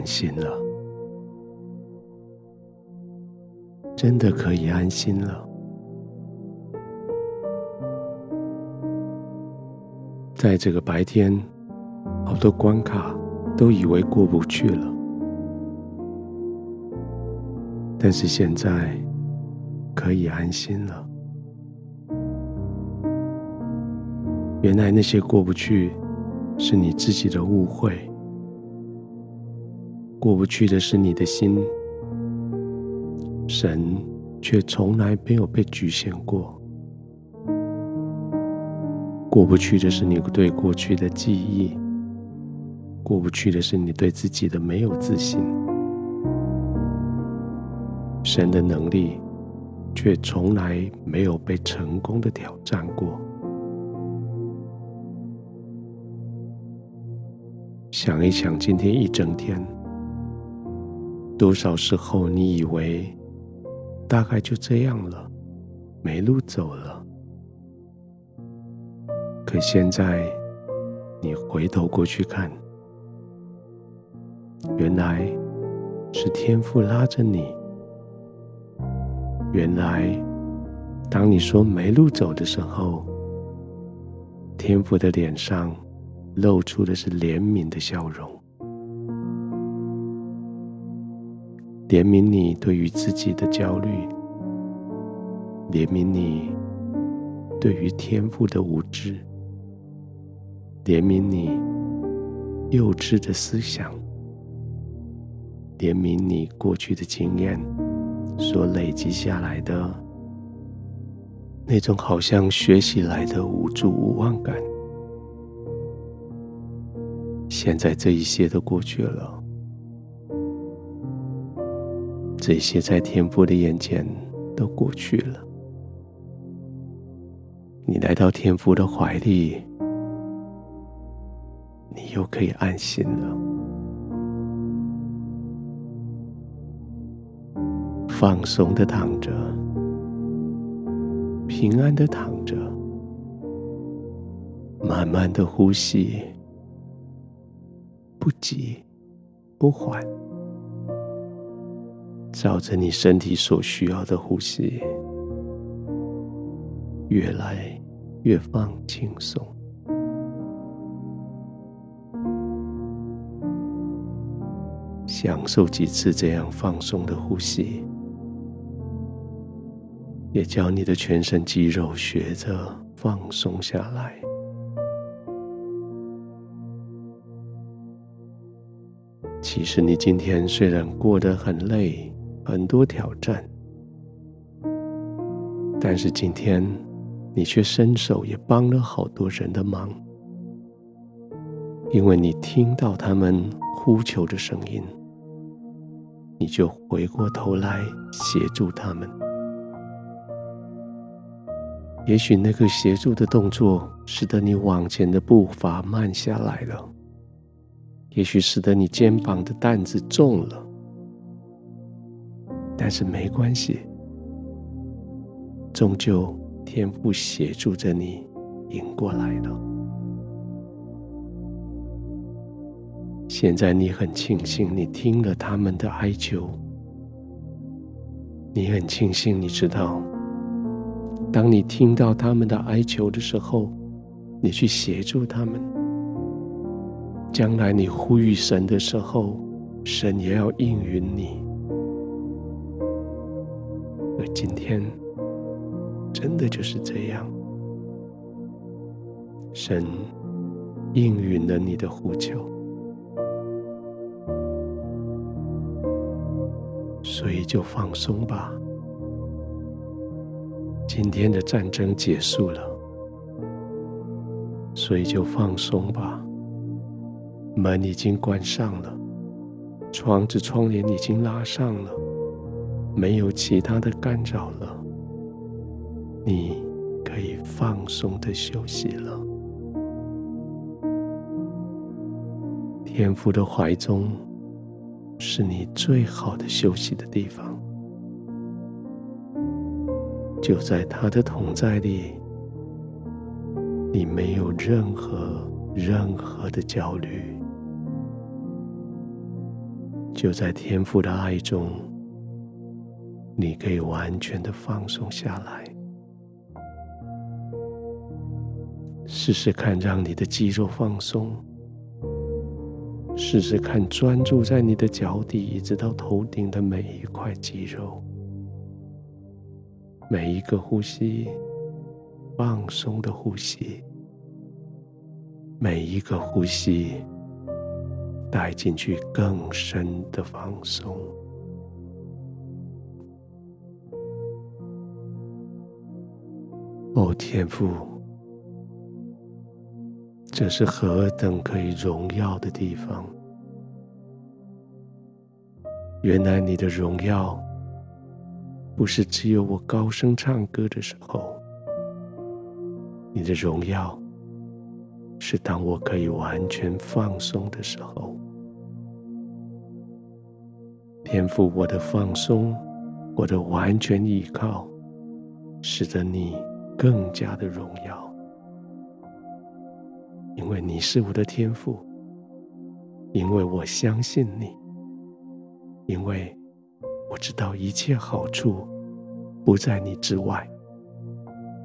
安心了，真的可以安心了。在这个白天，好多关卡都以为过不去了，但是现在可以安心了。原来那些过不去，是你自己的误会，过不去的是你的心，神却从来没有被局限过。过不去的是你对过去的记忆，过不去的是你对自己的没有自信。神的能力却从来没有被成功的挑战过。想一想，今天一整天，多少时候你以为大概就这样了，没路走了。可现在，你回头过去看，原来是天父拉着你。原来，当你说没路走的时候，天父的脸上露出的是怜悯的笑容，怜悯你对于自己的焦虑，怜悯你对于天赋的无知。怜悯你幼稚的思想，怜悯你过去的经验所累积下来的那种好像学习来的无助无望感。现在这一切都过去了，这些在天父的眼前都过去了。你来到天父的怀里。你又可以安心了，放松的躺着，平安的躺着，慢慢的呼吸，不急不缓，照着你身体所需要的呼吸，越来越放轻松。享受几次这样放松的呼吸，也叫你的全身肌肉学着放松下来。其实你今天虽然过得很累，很多挑战，但是今天你却伸手也帮了好多人的忙，因为你听到他们呼求的声音。你就回过头来协助他们。也许那个协助的动作使得你往前的步伐慢下来了，也许使得你肩膀的担子重了，但是没关系，终究天父协助着你赢过来了。现在你很庆幸你听了他们的哀求，你很庆幸你知道，当你听到他们的哀求的时候，你去协助他们。将来你呼吁神的时候，神也要应允你。而今天，真的就是这样，神应允了你的呼求。所以就放松吧。今天的战争结束了，所以就放松吧。门已经关上了，窗子窗帘已经拉上了，没有其他的干扰了。你可以放松的休息了。天父的怀中。是你最好的休息的地方，就在他的同在里，你没有任何任何的焦虑，就在天父的爱中，你可以完全的放松下来。试试看，让你的肌肉放松。试试看，专注在你的脚底一直到头顶的每一块肌肉，每一个呼吸，放松的呼吸，每一个呼吸。带进去更深的放松。哦，天父，这是何等可以荣耀的地方！原来你的荣耀不是只有我高声唱歌的时候，你的荣耀是当我可以完全放松的时候。天赋，我的放松，我的完全依靠，使得你更加的荣耀，因为你是我的天赋，因为我相信你，因为我知道一切好处不在你之外，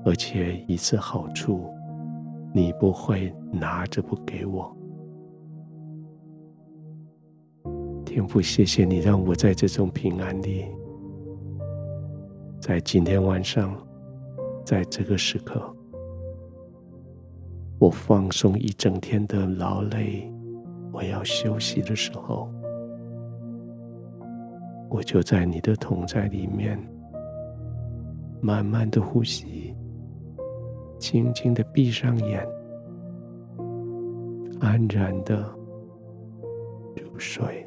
而且一次好处你不会拿着不给我。天父，谢谢你让我在这种平安里，在今天晚上，在这个时刻，我放松一整天的劳累，我要休息的时候，我就在你的同在里面，慢慢的呼吸，轻轻的闭上眼，安然的入睡。